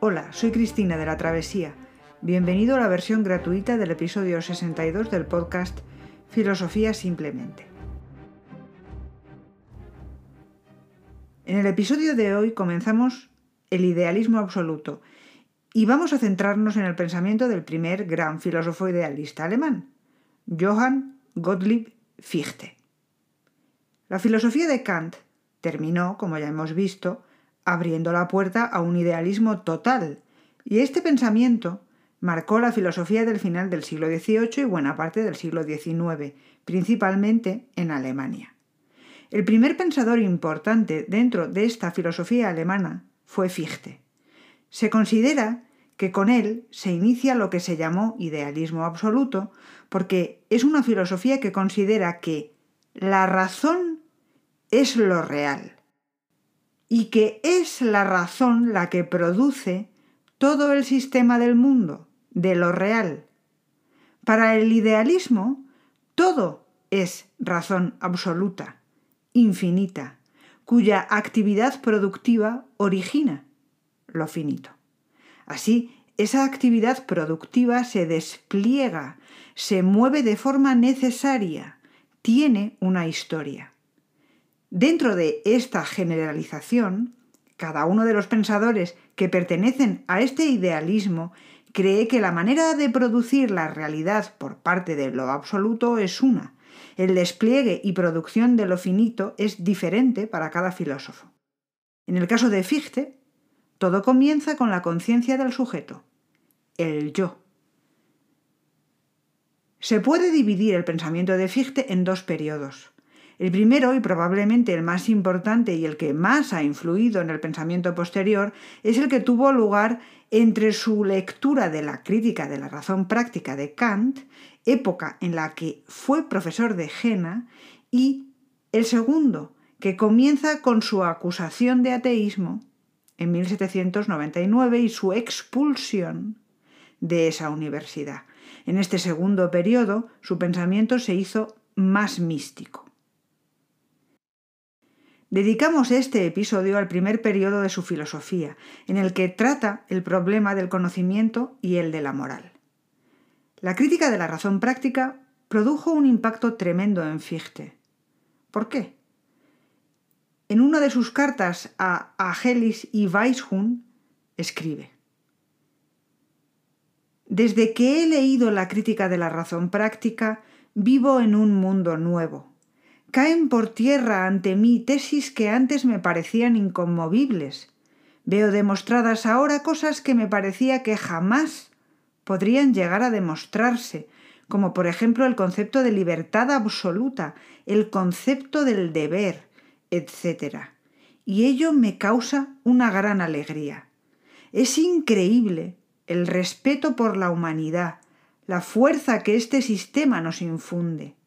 Hola, soy Cristina de la Travesía. Bienvenido a la versión gratuita del episodio 62 del podcast Filosofía Simplemente. En el episodio de hoy comenzamos el idealismo absoluto y vamos a centrarnos en el pensamiento del primer gran filósofo idealista alemán, Johann Gottlieb Fichte. La filosofía de Kant terminó, como ya hemos visto, abriendo la puerta a un idealismo total, y este pensamiento marcó la filosofía del final del siglo XVIII y buena parte del siglo XIX, principalmente en Alemania. El primer pensador importante dentro de esta filosofía alemana fue Fichte. Se considera que con él se inicia lo que se llamó idealismo absoluto, porque es una filosofía que considera que la razón es lo real y que es la razón la que produce todo el sistema del mundo, de lo real. Para el idealismo, todo es razón absoluta, infinita, cuya actividad productiva origina lo finito. Así, esa actividad productiva se despliega, se mueve de forma necesaria, tiene una historia. Dentro de esta generalización, cada uno de los pensadores que pertenecen a este idealismo cree que la manera de producir la realidad por parte de lo absoluto es una. El despliegue y producción de lo finito es diferente para cada filósofo. En el caso de Fichte, todo comienza con la conciencia del sujeto, el yo. Se puede dividir el pensamiento de Fichte en dos periodos. El primero, y probablemente el más importante y el que más ha influido en el pensamiento posterior, es el que tuvo lugar entre su lectura de la crítica de la razón práctica de Kant, época en la que fue profesor de Jena, y el segundo, que comienza con su acusación de ateísmo en 1799 y su expulsión de esa universidad. En este segundo periodo, su pensamiento se hizo más místico. Dedicamos este episodio al primer periodo de su filosofía, en el que trata el problema del conocimiento y el de la moral. La crítica de la razón práctica produjo un impacto tremendo en Fichte. ¿Por qué? En una de sus cartas a Agelis y Weishun escribe Desde que he leído la crítica de la razón práctica, vivo en un mundo nuevo Caen por tierra ante mí tesis que antes me parecían inconmovibles. Veo demostradas ahora cosas que me parecía que jamás podrían llegar a demostrarse, como por ejemplo el concepto de libertad absoluta, el concepto del deber, etc. Y ello me causa una gran alegría. Es increíble el respeto por la humanidad, la fuerza que este sistema nos infunde.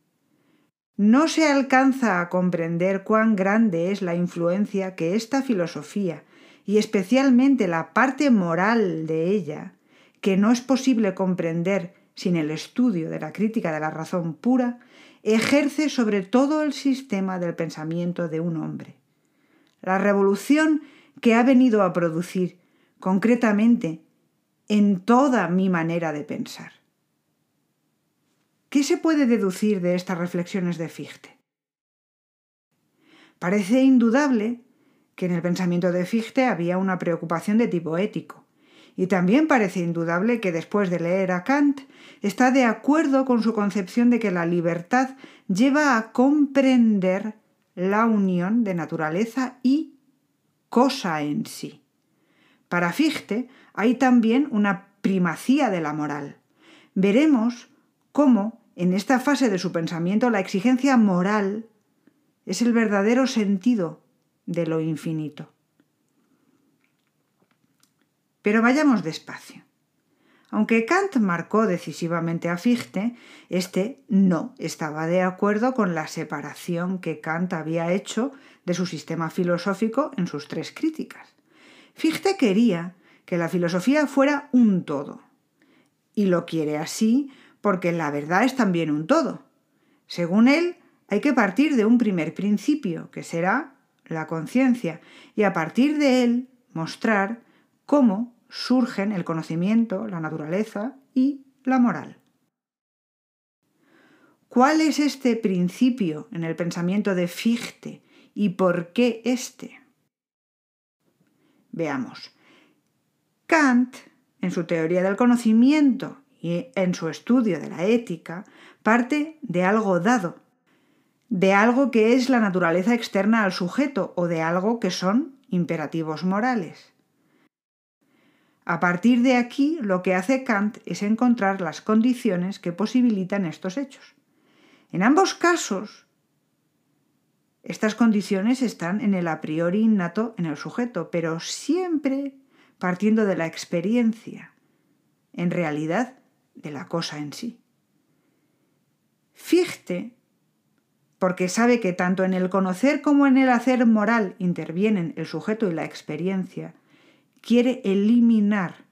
No se alcanza a comprender cuán grande es la influencia que esta filosofía, y especialmente la parte moral de ella, que no es posible comprender sin el estudio de la crítica de la razón pura, ejerce sobre todo el sistema del pensamiento de un hombre. La revolución que ha venido a producir, concretamente, en toda mi manera de pensar. ¿Qué se puede deducir de estas reflexiones de Fichte? Parece indudable que en el pensamiento de Fichte había una preocupación de tipo ético, y también parece indudable que después de leer a Kant está de acuerdo con su concepción de que la libertad lleva a comprender la unión de naturaleza y cosa en sí. Para Fichte hay también una primacía de la moral. Veremos cómo en esta fase de su pensamiento la exigencia moral es el verdadero sentido de lo infinito. Pero vayamos despacio. Aunque Kant marcó decisivamente a Fichte, éste no estaba de acuerdo con la separación que Kant había hecho de su sistema filosófico en sus tres críticas. Fichte quería que la filosofía fuera un todo, y lo quiere así porque la verdad es también un todo. Según él, hay que partir de un primer principio, que será la conciencia, y a partir de él mostrar cómo surgen el conocimiento, la naturaleza y la moral. ¿Cuál es este principio en el pensamiento de Fichte y por qué este? Veamos. Kant, en su teoría del conocimiento y en su estudio de la ética, parte de algo dado, de algo que es la naturaleza externa al sujeto o de algo que son imperativos morales. A partir de aquí, lo que hace Kant es encontrar las condiciones que posibilitan estos hechos. En ambos casos, estas condiciones están en el a priori innato en el sujeto, pero siempre partiendo de la experiencia, en realidad de la cosa en sí. Fichte, porque sabe que tanto en el conocer como en el hacer moral intervienen el sujeto y la experiencia, quiere eliminar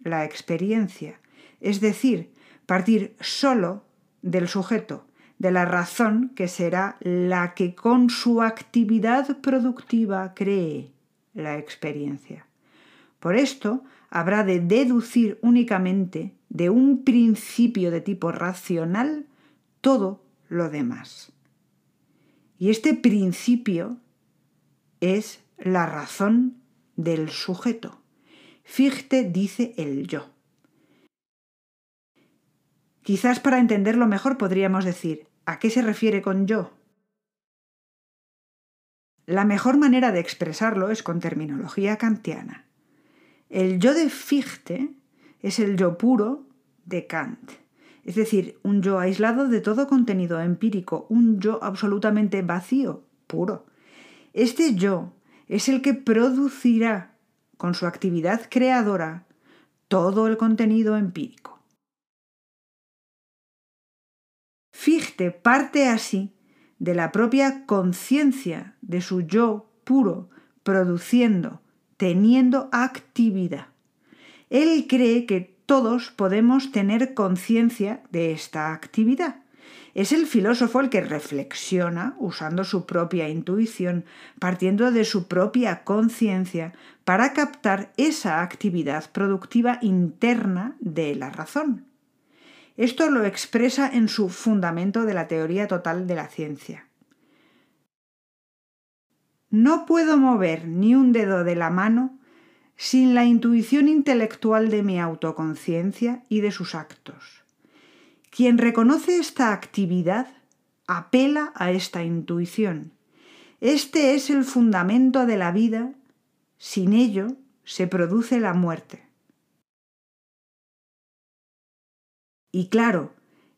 la experiencia, es decir, partir solo del sujeto de la razón que será la que con su actividad productiva cree la experiencia. Por esto, habrá de deducir únicamente de un principio de tipo racional todo lo demás. Y este principio es la razón del sujeto. Fichte dice el yo. Quizás para entenderlo mejor podríamos decir, ¿A qué se refiere con yo? La mejor manera de expresarlo es con terminología kantiana. El yo de Fichte es el yo puro de Kant, es decir, un yo aislado de todo contenido empírico, un yo absolutamente vacío, puro. Este yo es el que producirá con su actividad creadora todo el contenido empírico. Fichte parte así de la propia conciencia de su yo puro, produciendo, teniendo actividad. Él cree que todos podemos tener conciencia de esta actividad. Es el filósofo el que reflexiona usando su propia intuición, partiendo de su propia conciencia, para captar esa actividad productiva interna de la razón. Esto lo expresa en su fundamento de la teoría total de la ciencia. No puedo mover ni un dedo de la mano sin la intuición intelectual de mi autoconciencia y de sus actos. Quien reconoce esta actividad apela a esta intuición. Este es el fundamento de la vida, sin ello se produce la muerte. Y claro,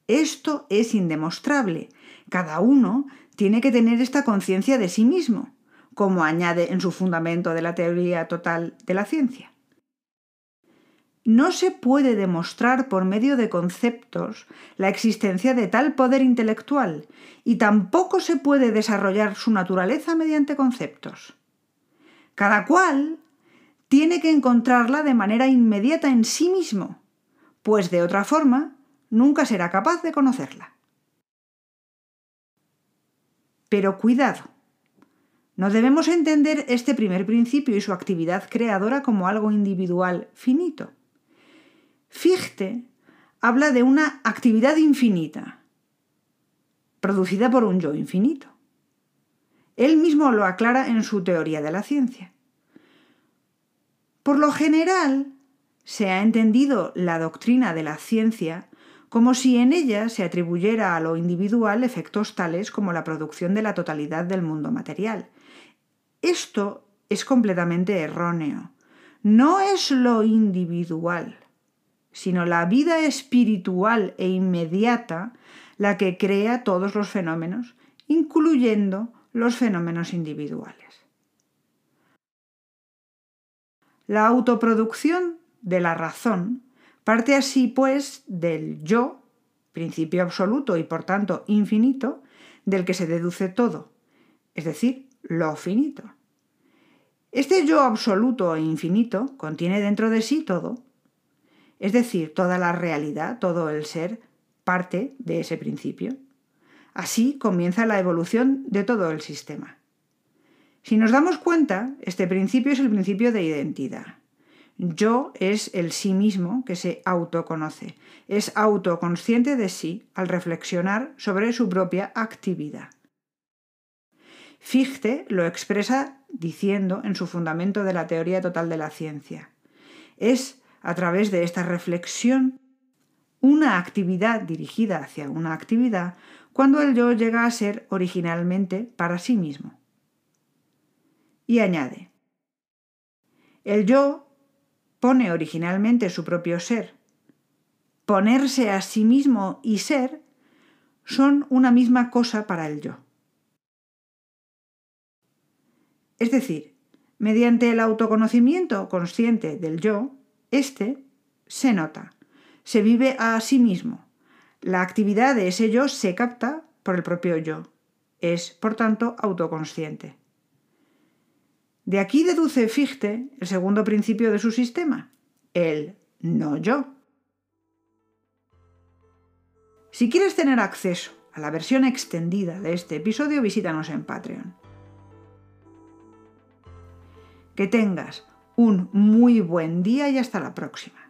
esto es indemostrable. Cada uno tiene que tener esta conciencia de sí mismo, como añade en su fundamento de la teoría total de la ciencia. No se puede demostrar por medio de conceptos la existencia de tal poder intelectual y tampoco se puede desarrollar su naturaleza mediante conceptos. Cada cual tiene que encontrarla de manera inmediata en sí mismo, pues de otra forma nunca será capaz de conocerla. Pero cuidado, no debemos entender este primer principio y su actividad creadora como algo individual finito. Fichte habla de una actividad infinita, producida por un yo infinito. Él mismo lo aclara en su teoría de la ciencia. Por lo general, se ha entendido la doctrina de la ciencia como si en ella se atribuyera a lo individual efectos tales como la producción de la totalidad del mundo material. Esto es completamente erróneo. No es lo individual, sino la vida espiritual e inmediata la que crea todos los fenómenos, incluyendo los fenómenos individuales. La autoproducción de la razón Parte así, pues, del yo, principio absoluto y por tanto infinito, del que se deduce todo, es decir, lo finito. Este yo absoluto e infinito contiene dentro de sí todo, es decir, toda la realidad, todo el ser, parte de ese principio. Así comienza la evolución de todo el sistema. Si nos damos cuenta, este principio es el principio de identidad. Yo es el sí mismo que se autoconoce, es autoconsciente de sí al reflexionar sobre su propia actividad. Fichte lo expresa diciendo en su fundamento de la teoría total de la ciencia. Es a través de esta reflexión una actividad dirigida hacia una actividad cuando el yo llega a ser originalmente para sí mismo. Y añade, el yo pone originalmente su propio ser. Ponerse a sí mismo y ser son una misma cosa para el yo. Es decir, mediante el autoconocimiento consciente del yo, éste se nota, se vive a sí mismo. La actividad de ese yo se capta por el propio yo. Es, por tanto, autoconsciente. De aquí deduce Fichte el segundo principio de su sistema, el no yo. Si quieres tener acceso a la versión extendida de este episodio, visítanos en Patreon. Que tengas un muy buen día y hasta la próxima.